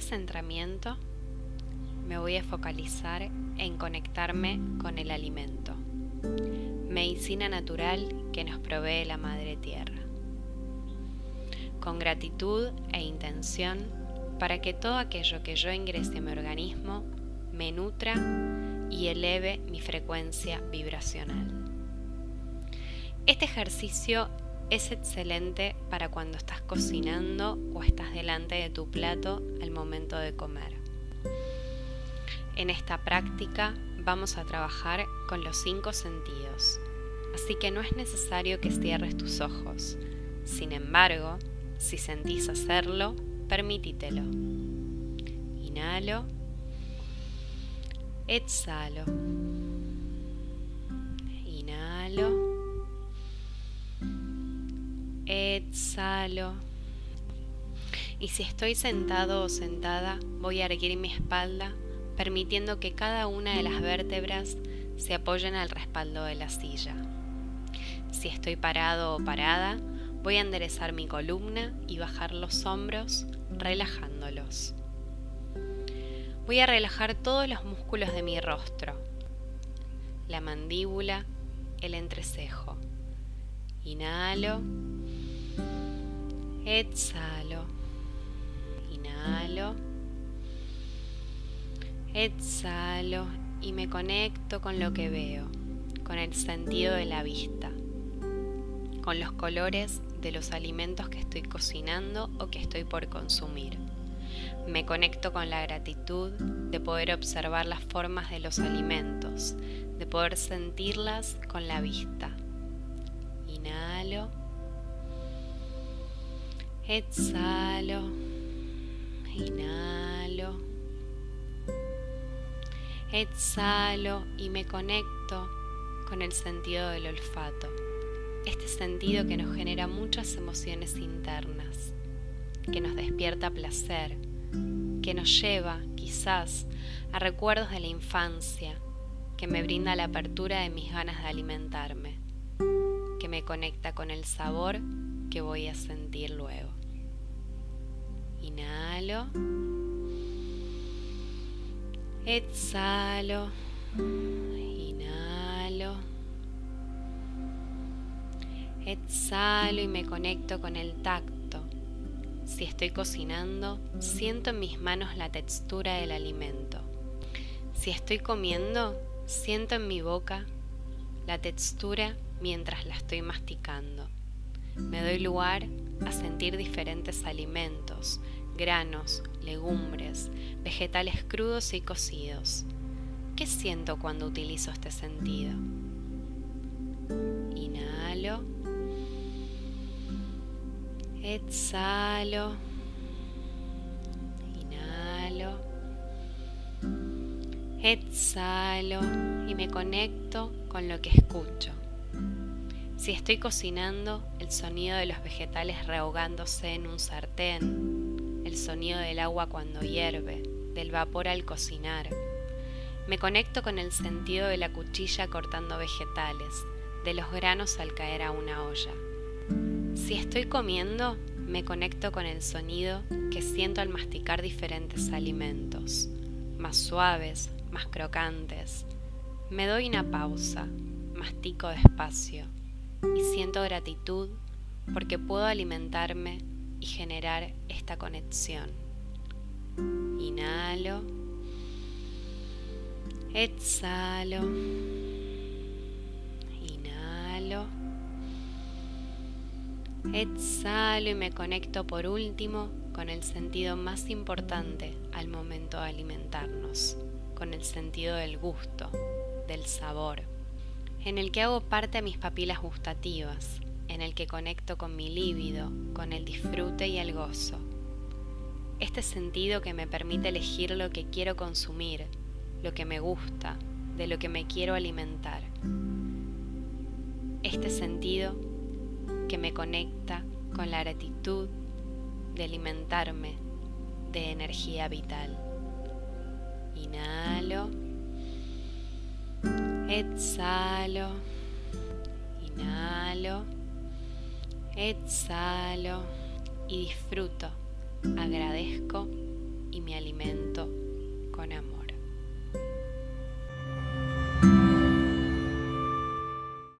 este centramiento me voy a focalizar en conectarme con el alimento, medicina natural que nos provee la Madre Tierra. Con gratitud e intención para que todo aquello que yo ingrese en mi organismo me nutra y eleve mi frecuencia vibracional. Este ejercicio es excelente para cuando estás cocinando o estás delante de tu plato al momento de comer. En esta práctica vamos a trabajar con los cinco sentidos, así que no es necesario que cierres tus ojos. Sin embargo, si sentís hacerlo, permítitelo. Inhalo. Exhalo. Exhalo. Y si estoy sentado o sentada, voy a erguir mi espalda, permitiendo que cada una de las vértebras se apoyen al respaldo de la silla. Si estoy parado o parada, voy a enderezar mi columna y bajar los hombros, relajándolos. Voy a relajar todos los músculos de mi rostro, la mandíbula, el entrecejo. Inhalo. Exhalo. Inhalo. Exhalo y me conecto con lo que veo, con el sentido de la vista, con los colores de los alimentos que estoy cocinando o que estoy por consumir. Me conecto con la gratitud de poder observar las formas de los alimentos, de poder sentirlas con la vista. Inhalo. Exhalo, inhalo, exhalo y me conecto con el sentido del olfato, este sentido que nos genera muchas emociones internas, que nos despierta placer, que nos lleva quizás a recuerdos de la infancia, que me brinda la apertura de mis ganas de alimentarme, que me conecta con el sabor que voy a sentir luego. Inhalo. Exhalo. Inhalo. Exhalo y me conecto con el tacto. Si estoy cocinando, siento en mis manos la textura del alimento. Si estoy comiendo, siento en mi boca la textura mientras la estoy masticando. Me doy lugar a sentir diferentes alimentos, granos, legumbres, vegetales crudos y cocidos. ¿Qué siento cuando utilizo este sentido? Inhalo. Exhalo. Inhalo. Exhalo y me conecto con lo que escucho. Si estoy cocinando, el sonido de los vegetales rehogándose en un sartén, el sonido del agua cuando hierve, del vapor al cocinar. Me conecto con el sentido de la cuchilla cortando vegetales, de los granos al caer a una olla. Si estoy comiendo, me conecto con el sonido que siento al masticar diferentes alimentos, más suaves, más crocantes. Me doy una pausa, mastico despacio y siento gratitud porque puedo alimentarme y generar esta conexión. Inhalo, exhalo, inhalo, exhalo y me conecto por último con el sentido más importante al momento de alimentarnos, con el sentido del gusto, del sabor en el que hago parte a mis papilas gustativas, en el que conecto con mi líbido, con el disfrute y el gozo. Este sentido que me permite elegir lo que quiero consumir, lo que me gusta, de lo que me quiero alimentar. Este sentido que me conecta con la gratitud de alimentarme de energía vital. Inhalo. Exhalo. Inhalo. Exhalo. Y disfruto. Agradezco y me alimento con amor.